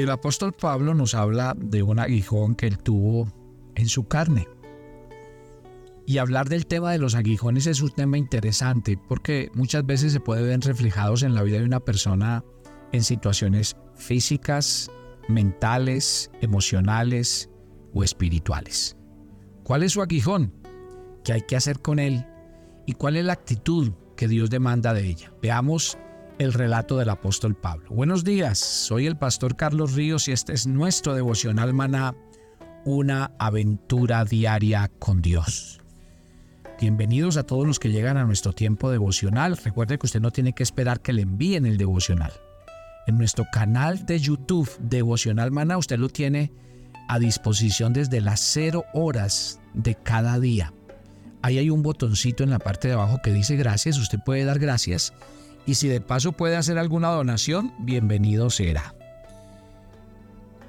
El apóstol Pablo nos habla de un aguijón que él tuvo en su carne. Y hablar del tema de los aguijones es un tema interesante porque muchas veces se puede ver reflejados en la vida de una persona en situaciones físicas, mentales, emocionales o espirituales. ¿Cuál es su aguijón? ¿Qué hay que hacer con él? ¿Y cuál es la actitud que Dios demanda de ella? Veamos el relato del apóstol Pablo. Buenos días, soy el pastor Carlos Ríos y este es nuestro devocional maná, una aventura diaria con Dios. Bienvenidos a todos los que llegan a nuestro tiempo devocional. Recuerde que usted no tiene que esperar que le envíen el devocional. En nuestro canal de YouTube Devocional Maná usted lo tiene a disposición desde las 0 horas de cada día. Ahí hay un botoncito en la parte de abajo que dice gracias. Usted puede dar gracias y si de paso puede hacer alguna donación, bienvenido será.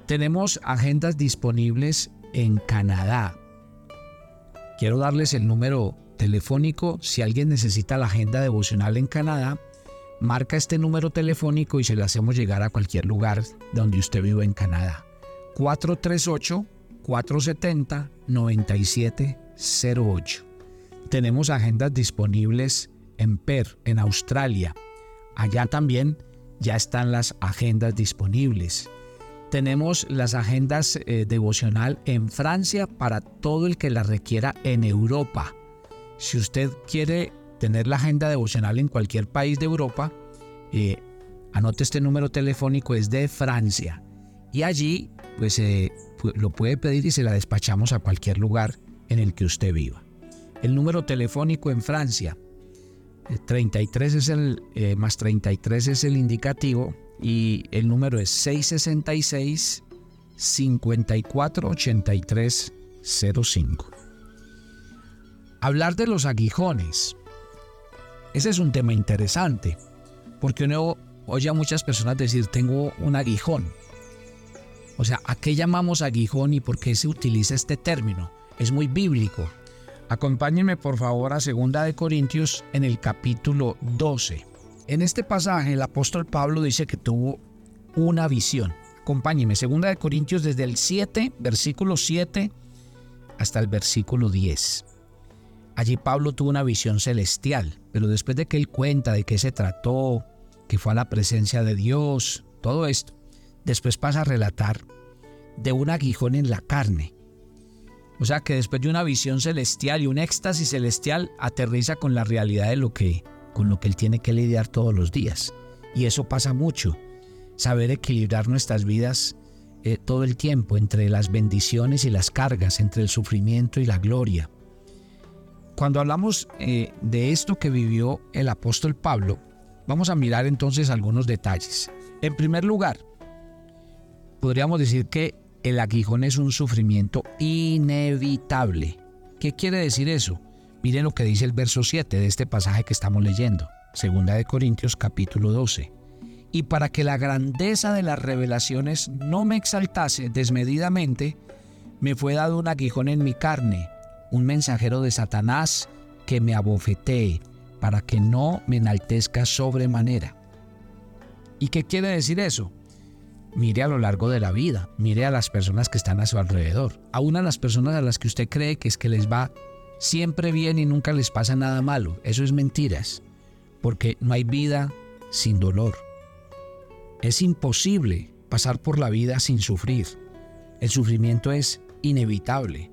Tenemos agendas disponibles en Canadá. Quiero darles el número telefónico. Si alguien necesita la agenda devocional en Canadá, marca este número telefónico y se lo hacemos llegar a cualquier lugar donde usted viva en Canadá. 438-470-9708. Tenemos agendas disponibles en Per, en Australia. Allá también ya están las agendas disponibles. Tenemos las agendas eh, devocional en Francia para todo el que la requiera en Europa. Si usted quiere tener la agenda devocional en cualquier país de Europa, eh, anote este número telefónico, es de Francia. Y allí pues eh, lo puede pedir y se la despachamos a cualquier lugar en el que usted viva. El número telefónico en Francia 33 es el eh, más 33 es el indicativo y el número es 666 548305. Hablar de los aguijones. Ese es un tema interesante, porque uno oye a muchas personas decir, tengo un aguijón. O sea, ¿a qué llamamos aguijón y por qué se utiliza este término? Es muy bíblico. Acompáñenme por favor a 2 de Corintios en el capítulo 12. En este pasaje el apóstol Pablo dice que tuvo una visión. Acompáñenme, 2 de Corintios desde el 7, versículo 7 hasta el versículo 10. Allí Pablo tuvo una visión celestial, pero después de que él cuenta de qué se trató, que fue a la presencia de Dios, todo esto, después pasa a relatar de un aguijón en la carne o sea que después de una visión celestial y un éxtasis celestial, aterriza con la realidad de lo que, con lo que él tiene que lidiar todos los días. Y eso pasa mucho. Saber equilibrar nuestras vidas eh, todo el tiempo entre las bendiciones y las cargas, entre el sufrimiento y la gloria. Cuando hablamos eh, de esto que vivió el apóstol Pablo, vamos a mirar entonces algunos detalles. En primer lugar, podríamos decir que el aguijón es un sufrimiento inevitable. ¿Qué quiere decir eso? Miren lo que dice el verso 7 de este pasaje que estamos leyendo, segunda de Corintios capítulo 12. Y para que la grandeza de las revelaciones no me exaltase desmedidamente, me fue dado un aguijón en mi carne, un mensajero de Satanás que me abofetee, para que no me enaltezca sobremanera. ¿Y qué quiere decir eso? Mire a lo largo de la vida, mire a las personas que están a su alrededor, aún a las personas a las que usted cree que es que les va siempre bien y nunca les pasa nada malo. Eso es mentiras, porque no hay vida sin dolor. Es imposible pasar por la vida sin sufrir. El sufrimiento es inevitable.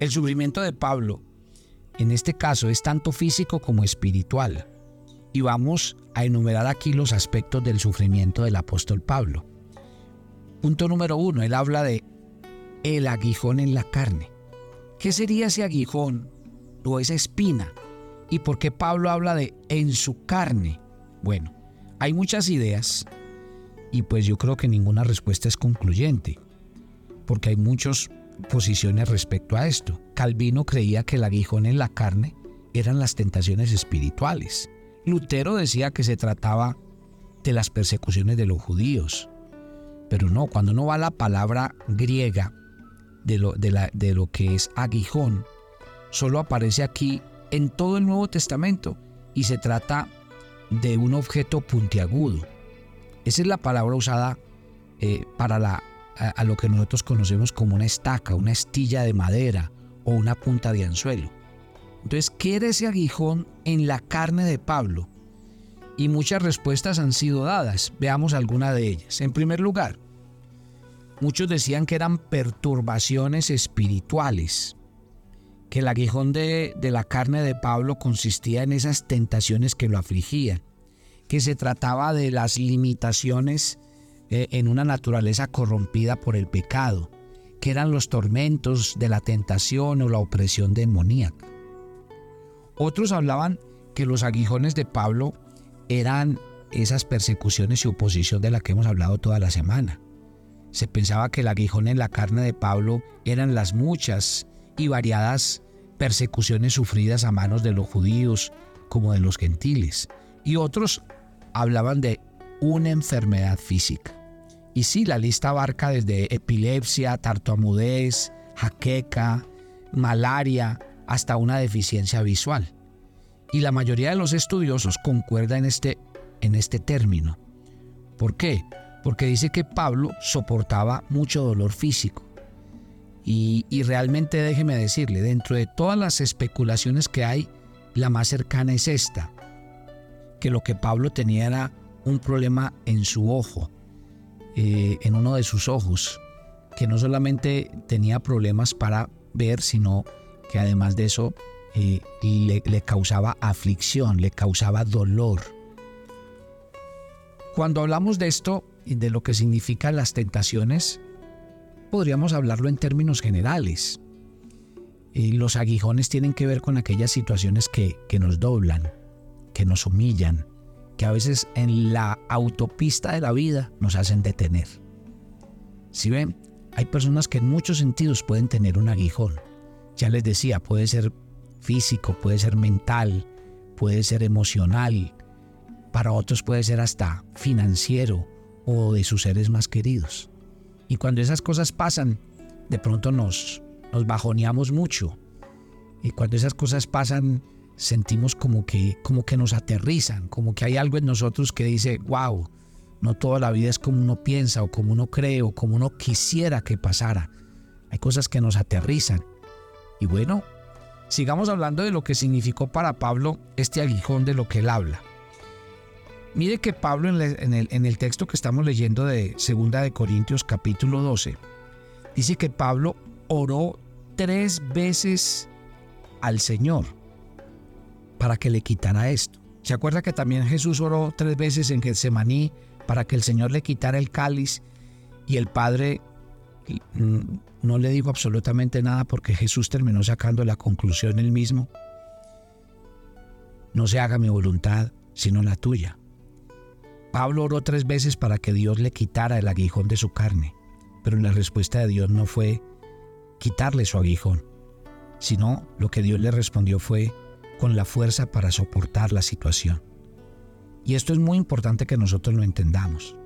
El sufrimiento de Pablo, en este caso, es tanto físico como espiritual. Y vamos a enumerar aquí los aspectos del sufrimiento del apóstol Pablo. Punto número uno, él habla de el aguijón en la carne. ¿Qué sería ese aguijón o esa espina? ¿Y por qué Pablo habla de en su carne? Bueno, hay muchas ideas y pues yo creo que ninguna respuesta es concluyente, porque hay muchas posiciones respecto a esto. Calvino creía que el aguijón en la carne eran las tentaciones espirituales. Lutero decía que se trataba de las persecuciones de los judíos. Pero no, cuando uno va a la palabra griega de lo, de, lo que es aguijón, solo aparece aquí en todo el Nuevo Testamento y se trata de un objeto puntiagudo. Esa es la palabra usada eh, para la, a, lo que nosotros conocemos como una estaca, una estilla de madera o una punta de anzuelo. Entonces, ¿qué era ese aguijón en la carne de Pablo? Y muchas respuestas han sido dadas. Veamos alguna de ellas. En primer lugar, muchos decían que eran perturbaciones espirituales, que el aguijón de, de la carne de Pablo consistía en esas tentaciones que lo afligían, que se trataba de las limitaciones eh, en una naturaleza corrompida por el pecado, que eran los tormentos de la tentación o la opresión demoníaca. Otros hablaban que los aguijones de Pablo eran esas persecuciones y oposición de la que hemos hablado toda la semana. Se pensaba que el aguijón en la carne de Pablo eran las muchas y variadas persecuciones sufridas a manos de los judíos como de los gentiles. Y otros hablaban de una enfermedad física. Y sí, la lista abarca desde epilepsia, tartamudez, jaqueca, malaria, hasta una deficiencia visual. Y la mayoría de los estudiosos concuerda en este, en este término. ¿Por qué? Porque dice que Pablo soportaba mucho dolor físico. Y, realmente déjeme decirle, dentro de todas las especulaciones que hay, la más cercana es esta, que lo que Pablo tenía era un problema en su ojo, eh, en uno de sus ojos, que no solamente tenía problemas para ver, sino que además de eso eh, le, causaba aflicción, le causaba dolor. Cuando hablamos de esto y de lo que significan las tentaciones, podríamos hablarlo en términos generales. Y los aguijones tienen que ver con aquellas situaciones que, que nos doblan, que nos humillan, que a veces en la autopista de la vida nos hacen detener. Si ven, hay personas que en muchos sentidos pueden tener un aguijón. Ya les decía, puede ser físico, puede ser mental, puede ser emocional, para otros puede ser hasta financiero o de sus seres más queridos. Y cuando esas cosas pasan, de pronto nos, nos bajoneamos mucho. Y cuando esas cosas pasan, sentimos como que, como que nos aterrizan, como que hay algo en nosotros que dice, wow, no toda la vida es como uno piensa o como uno cree o como uno quisiera que pasara. Hay cosas que nos aterrizan. Y bueno, sigamos hablando de lo que significó para Pablo este aguijón de lo que él habla. Mire que Pablo en el, en el texto que estamos leyendo de 2 de Corintios capítulo 12, dice que Pablo oró tres veces al Señor para que le quitara esto. ¿Se acuerda que también Jesús oró tres veces en Getsemaní para que el Señor le quitara el cáliz y el Padre no le dijo absolutamente nada porque Jesús terminó sacando la conclusión él mismo? No se haga mi voluntad, sino la tuya. Pablo oró tres veces para que Dios le quitara el aguijón de su carne, pero la respuesta de Dios no fue quitarle su aguijón, sino lo que Dios le respondió fue, con la fuerza para soportar la situación. Y esto es muy importante que nosotros lo entendamos.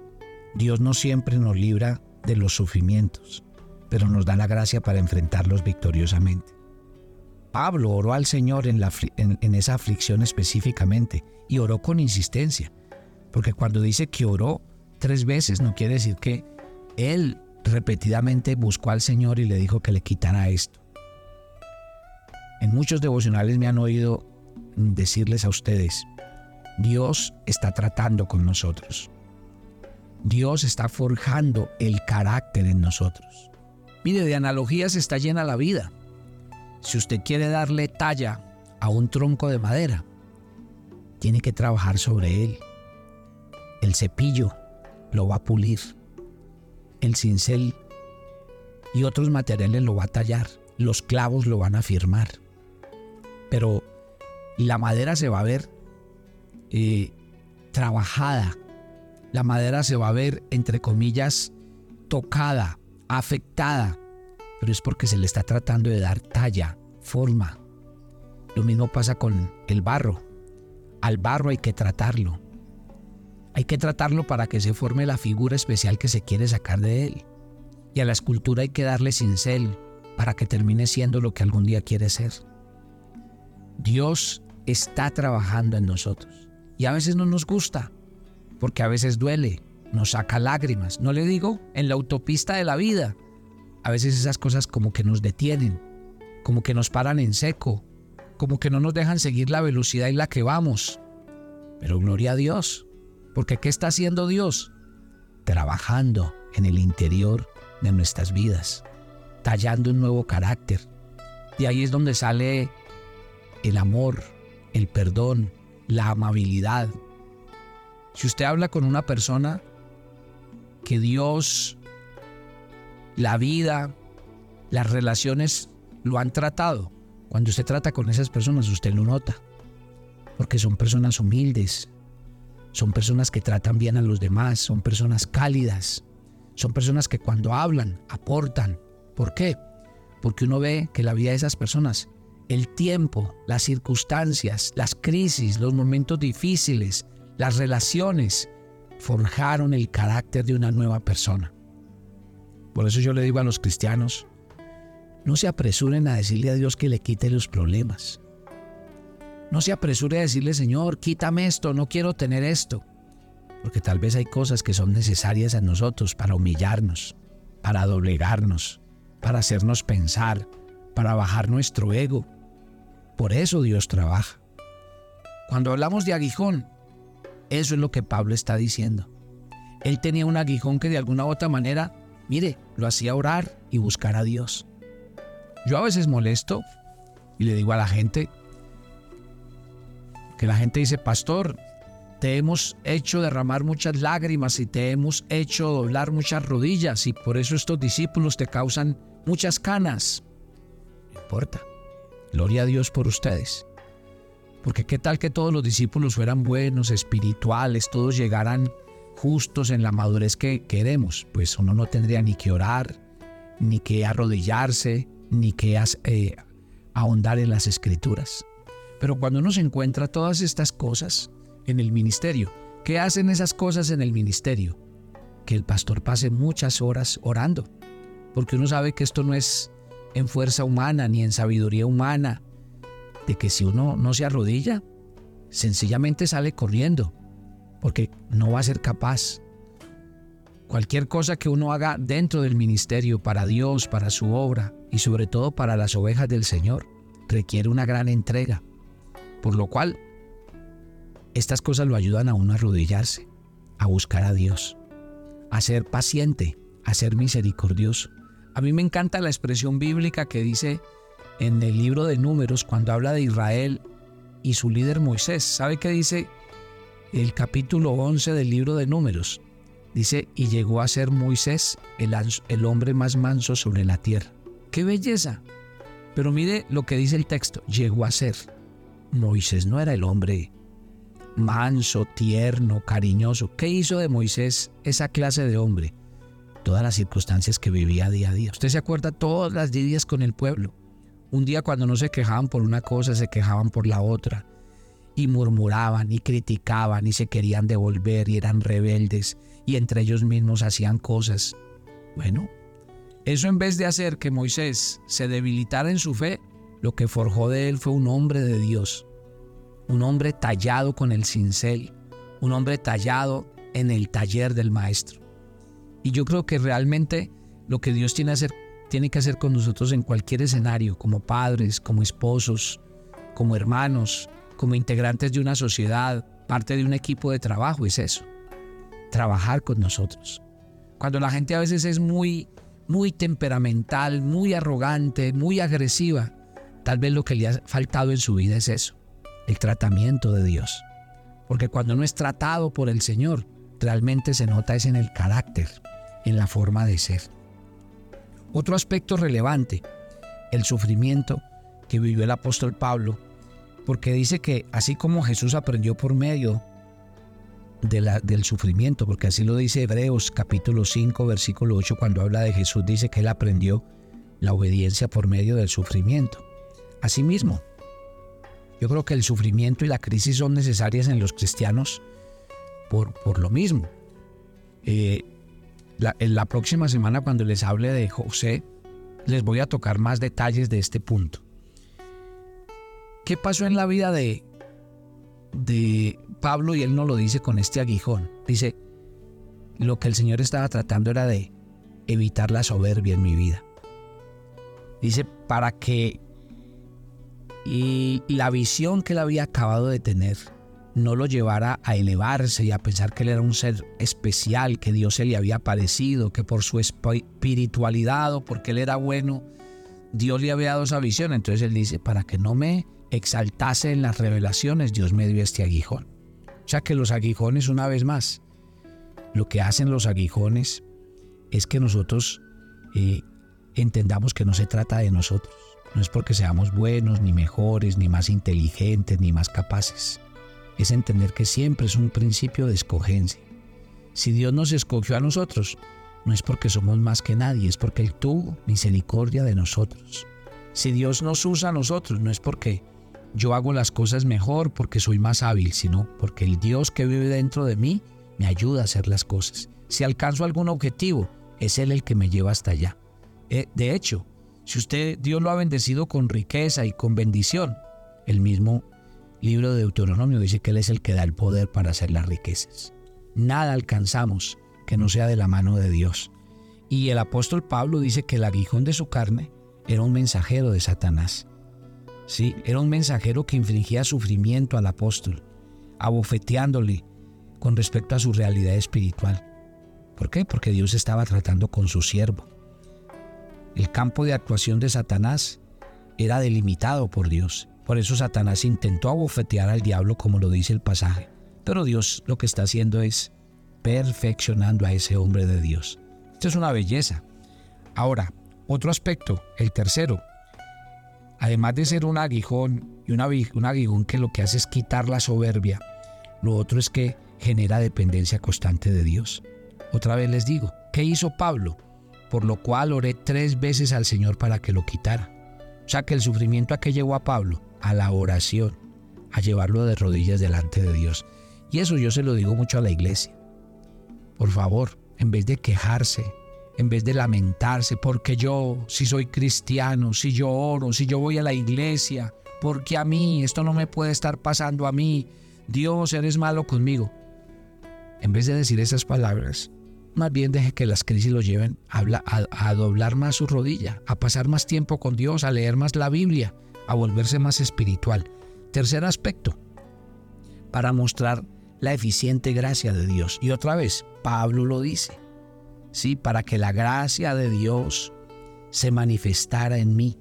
Dios no siempre nos libra de los sufrimientos, pero nos da la gracia para enfrentarlos victoriosamente. Pablo oró al Señor en, esa aflicción específicamente y oró con insistencia, porque cuando dice que oró tres veces no quiere decir que él repetidamente buscó al Señor y le dijo que le quitara esto. En muchos devocionales me han oído decirles a ustedes, Dios está tratando con nosotros. Dios está forjando el carácter en nosotros. Mire, de analogías está llena la vida. Si usted quiere darle talla a un tronco de madera, tiene que trabajar sobre él. El cepillo lo va a pulir. El cincel y otros materiales lo va a tallar. Los clavos lo van a firmar pero la madera se va a ver eh, trabajada, la madera se va a ver, entre comillas, tocada, afectada, pero es porque se le está tratando de dar talla, forma. Lo mismo pasa con el barro. Al barro hay que tratarlo. Hay que tratarlo para que se forme la figura especial que se quiere sacar de él. Y a la escultura hay que darle cincel para que termine siendo lo que algún día quiere ser. Dios está trabajando en nosotros. Y a veces no nos gusta, porque a veces duele, nos saca lágrimas. No le digo en la autopista de la vida. A veces esas cosas como que nos detienen, como que nos paran en seco, como que no nos dejan seguir la velocidad en la que vamos. Pero gloria a Dios, porque ¿qué está haciendo Dios? Trabajando en el interior de nuestras vidas, tallando un nuevo carácter. De ahí es donde sale el amor, el perdón, la amabilidad. Si usted habla con una persona que Dios, la vida, las relaciones lo han tratado, cuando usted trata con esas personas usted lo nota, porque son personas humildes, son personas que tratan bien a los demás, son personas cálidas, son personas que cuando hablan aportan. ¿Por qué? Porque uno ve que la vida de esas personas el tiempo, las circunstancias, las crisis, los momentos difíciles, las relaciones, forjaron el carácter de una nueva persona. Por eso yo le digo a los cristianos, no se apresuren a decirle a Dios que le quite los problemas. No se apresure a decirle, Señor, quítame esto, no quiero tener esto. Porque tal vez hay cosas que son necesarias a nosotros para humillarnos, para doblegarnos, para hacernos pensar, para bajar nuestro ego, por eso Dios trabaja. Cuando hablamos de aguijón, eso es lo que Pablo está diciendo. Él tenía un aguijón que de alguna u otra manera, mire, lo hacía orar y buscar a Dios. Yo a veces molesto y le digo a la gente que la gente dice, pastor, te hemos hecho derramar muchas lágrimas y te hemos hecho doblar muchas rodillas y por eso estos discípulos te causan muchas canas. No importa. Gloria a Dios por ustedes. Porque qué tal que todos los discípulos fueran buenos, espirituales, todos llegaran justos en la madurez que queremos, pues uno no tendría ni que orar, ni que arrodillarse, ni que eh, ahondar en las escrituras. Pero cuando uno se encuentra todas estas cosas en el ministerio, ¿qué hacen esas cosas en el ministerio? Que el pastor pase muchas horas orando, porque uno sabe que esto no es en fuerza humana ni en sabiduría humana, de que si uno no se arrodilla, sencillamente sale corriendo, porque no va a ser capaz. Cualquier cosa que uno haga dentro del ministerio para Dios, para su obra y sobre todo para las ovejas del Señor, requiere una gran entrega. Por lo cual, estas cosas lo ayudan a uno a arrodillarse, a buscar a Dios, a ser paciente, a ser misericordioso. A mí me encanta la expresión bíblica que dice en el libro de números cuando habla de Israel y su líder Moisés. ¿Sabe qué dice el capítulo 11 del libro de números? Dice, y llegó a ser Moisés el, hombre más manso sobre la tierra. ¡Qué belleza! Pero mire lo que dice el texto, llegó a ser. Moisés no era el hombre manso, tierno, cariñoso. ¿Qué hizo de Moisés esa clase de hombre? todas las circunstancias que vivía día a día. Usted se acuerda todas las lidias con el pueblo. Un día cuando no se quejaban por una cosa, se quejaban por la otra. Y murmuraban y criticaban y se querían devolver y eran rebeldes y entre ellos mismos hacían cosas. Bueno, eso en vez de hacer que Moisés se debilitara en su fe, lo que forjó de él fue un hombre de Dios. Un hombre tallado con el cincel. Un hombre tallado en el taller del maestro. Y yo creo que realmente lo que Dios tiene, hacer, tiene que hacer con nosotros en cualquier escenario, como padres, como esposos, como hermanos, como integrantes de una sociedad, parte de un equipo de trabajo, es eso. Trabajar con nosotros. Cuando la gente a veces es muy, muy temperamental, muy arrogante, muy agresiva, tal vez lo que le ha faltado en su vida es eso, el tratamiento de Dios. Porque cuando no es tratado por el Señor, realmente se nota es en el carácter, en la forma de ser. Otro aspecto relevante, el sufrimiento que vivió el apóstol Pablo, porque dice que así como Jesús aprendió por medio de la, del sufrimiento, porque así lo dice Hebreos capítulo 5 versículo 8 cuando habla de Jesús, dice que él aprendió la obediencia por medio del sufrimiento. Asimismo, yo creo que el sufrimiento y la crisis son necesarias en los cristianos por, por lo mismo. Eh, en la próxima semana cuando les hable de José, les voy a tocar más detalles de este punto. ¿Qué pasó en la vida de, de Pablo? Y él no lo dice con este aguijón. Dice, lo que el Señor estaba tratando era de evitar la soberbia en mi vida. Dice, para que y la visión que él había acabado de tener no lo llevara a elevarse y a pensar que él era un ser especial, que Dios se le había parecido, que por su espiritualidad o porque él era bueno, Dios le había dado esa visión. Entonces él dice, para que no me exaltase en las revelaciones, Dios me dio este aguijón. O sea que los aguijones, una vez más, lo que hacen los aguijones es que nosotros eh, entendamos que no se trata de nosotros. No es porque seamos buenos, ni mejores, ni más inteligentes, ni más capaces. Es entender que siempre es un principio de escogencia. Si Dios nos escogió a nosotros, no es porque somos más que nadie, es porque Él tuvo misericordia de nosotros. Si Dios nos usa a nosotros, no es porque yo hago las cosas mejor, porque soy más hábil, sino porque el Dios que vive dentro de mí me ayuda a hacer las cosas. Si alcanzo algún objetivo, es Él el que me lleva hasta allá. Eh, de hecho, si usted, Dios lo ha bendecido con riqueza y con bendición, el mismo libro de Deuteronomio dice que Él es el que da el poder para hacer las riquezas. Nada alcanzamos que no sea de la mano de Dios. Y el apóstol Pablo dice que el aguijón de su carne era un mensajero de Satanás. Sí, era un mensajero que infringía sufrimiento al apóstol, abofeteándole con respecto a su realidad espiritual. ¿Por qué? Porque Dios estaba tratando con su siervo. El campo de actuación de Satanás era delimitado por Dios. Por eso Satanás intentó abofetear al diablo como lo dice el pasaje. Pero Dios lo que está haciendo es perfeccionando a ese hombre de Dios. Esto es una belleza. Ahora, otro aspecto, el tercero. Además de ser un aguijón y un aguijón que lo que hace es quitar la soberbia, lo otro es que genera dependencia constante de Dios. Otra vez les digo, ¿qué hizo Pablo? Por lo cual oré tres veces al Señor para que lo quitara. O sea que el sufrimiento a que llevó a Pablo, a la oración, a llevarlo de rodillas delante de Dios. Y eso yo se lo digo mucho a la iglesia. Por favor, en vez de quejarse, en vez de lamentarse, porque yo, si soy cristiano, si yo oro, si yo voy a la iglesia, porque a mí esto no me puede estar pasando a mí, Dios, eres malo conmigo. En vez de decir esas palabras, más bien deje que las crisis lo lleven a, a, doblar más su rodilla, a pasar más tiempo con Dios, a leer más la Biblia, a volverse más espiritual. Tercer aspecto, para mostrar la eficiente gracia de Dios. Y otra vez, Pablo lo dice, ¿sí? Para que la gracia de Dios se manifestara en mí.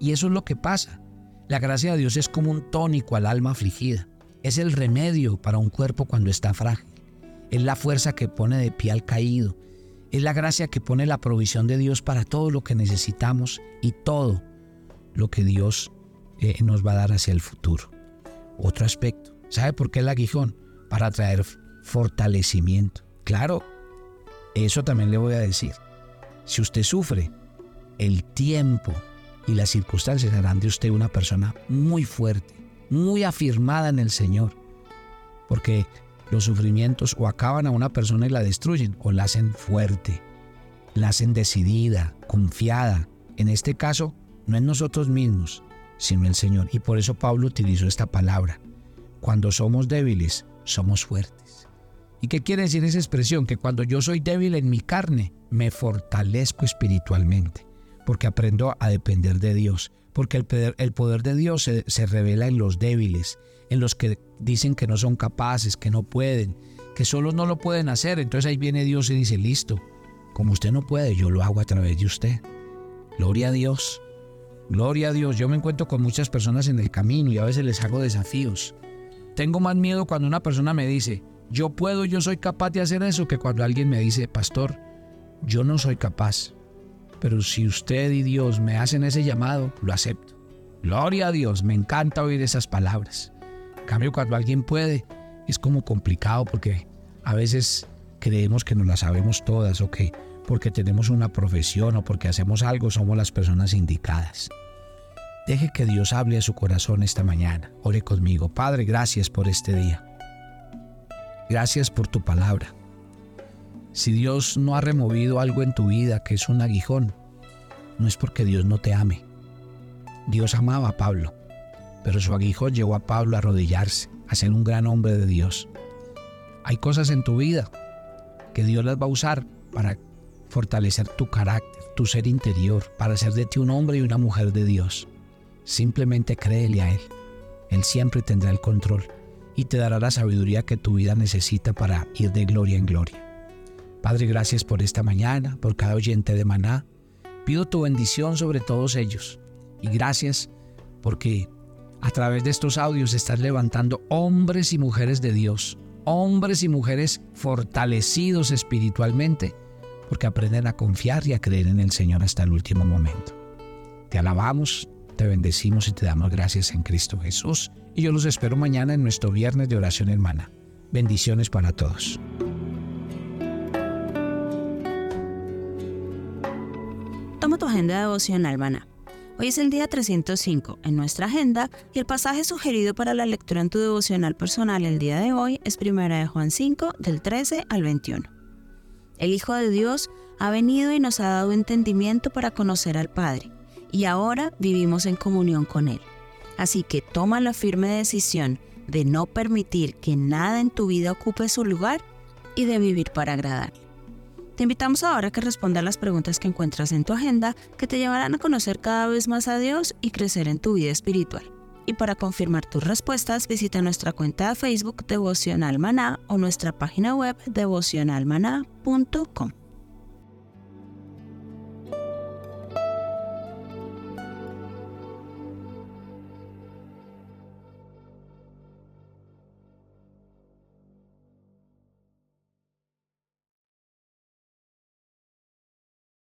Y eso es lo que pasa. La gracia de Dios es como un tónico al alma afligida. Es el remedio para un cuerpo cuando está frágil. Es la fuerza que pone de pie al caído. Es la gracia que pone la provisión de Dios para todo lo que necesitamos y todo lo que Dios eh, nos va a dar hacia el futuro. Otro aspecto. ¿Sabe por qué el aguijón? Para traer fortalecimiento. Claro, eso también le voy a decir. Si usted sufre, el tiempo y las circunstancias harán de usted una persona muy fuerte, muy afirmada en el Señor. Porque los sufrimientos o acaban a una persona y la destruyen o la hacen fuerte, la hacen decidida, confiada. En este caso, no en nosotros mismos, sino en el Señor. Y por eso Pablo utilizó esta palabra. Cuando somos débiles, somos fuertes. ¿Y qué quiere decir esa expresión? Que cuando yo soy débil en mi carne, me fortalezco espiritualmente, porque aprendo a depender de Dios, porque el poder, el poder de Dios se, se revela en los débiles, en los que dicen que no son capaces, que no pueden, que solo no lo pueden hacer. Entonces ahí viene Dios y dice, listo, como usted no puede, yo lo hago a través de usted. Gloria a Dios. Gloria a Dios. Yo me encuentro con muchas personas en el camino y a veces les hago desafíos. Tengo más miedo cuando una persona me dice, yo puedo, yo soy capaz de hacer eso, que cuando alguien me dice, pastor, yo no soy capaz, pero si usted y Dios me hacen ese llamado, lo acepto. Gloria a Dios, me encanta oír esas palabras. En cambio, cuando alguien puede, es como complicado porque a veces creemos que nos las sabemos todas o que porque tenemos una profesión o porque hacemos algo somos las personas indicadas. Deje que Dios hable a su corazón esta mañana. Ore conmigo. Padre, gracias por este día. Gracias por tu palabra. Si Dios no ha removido algo en tu vida que es un aguijón, no es porque Dios no te ame. Dios amaba a Pablo, pero su aguijón llevó a Pablo a arrodillarse, a ser un gran hombre de Dios. Hay cosas en tu vida que Dios las va a usar para fortalecer tu carácter, tu ser interior, para hacer de ti un hombre y una mujer de Dios. Simplemente créele a Él. Él siempre tendrá el control y te dará la sabiduría que tu vida necesita para ir de gloria en gloria. Padre, gracias por esta mañana, por cada oyente de Maná. Pido tu bendición sobre todos ellos y gracias porque a través de estos audios estás levantando hombres y mujeres de Dios, hombres y mujeres fortalecidos espiritualmente, porque aprenden a confiar y a creer en el Señor hasta el último momento. Te alabamos, te bendecimos y te damos gracias en Cristo Jesús. Y yo los espero mañana en nuestro viernes de oración hermana. Bendiciones para todos. Toma tu agenda devocional, Maná. Hoy es el día 305 en nuestra agenda y el pasaje sugerido para la lectura en tu devocional personal el día de hoy es 1 de Juan 5 del 13 al 21. El Hijo de Dios ha venido y nos ha dado entendimiento para conocer al Padre y ahora vivimos en comunión con Él. Así que toma la firme decisión de no permitir que nada en tu vida ocupe su lugar y de vivir para agradar. Te invitamos ahora a que respondas las preguntas que encuentras en tu agenda que te llevarán a conocer cada vez más a Dios y crecer en tu vida espiritual. Y para confirmar tus respuestas, visita nuestra cuenta de Facebook Devocional Maná o nuestra página web devocionalmaná.com.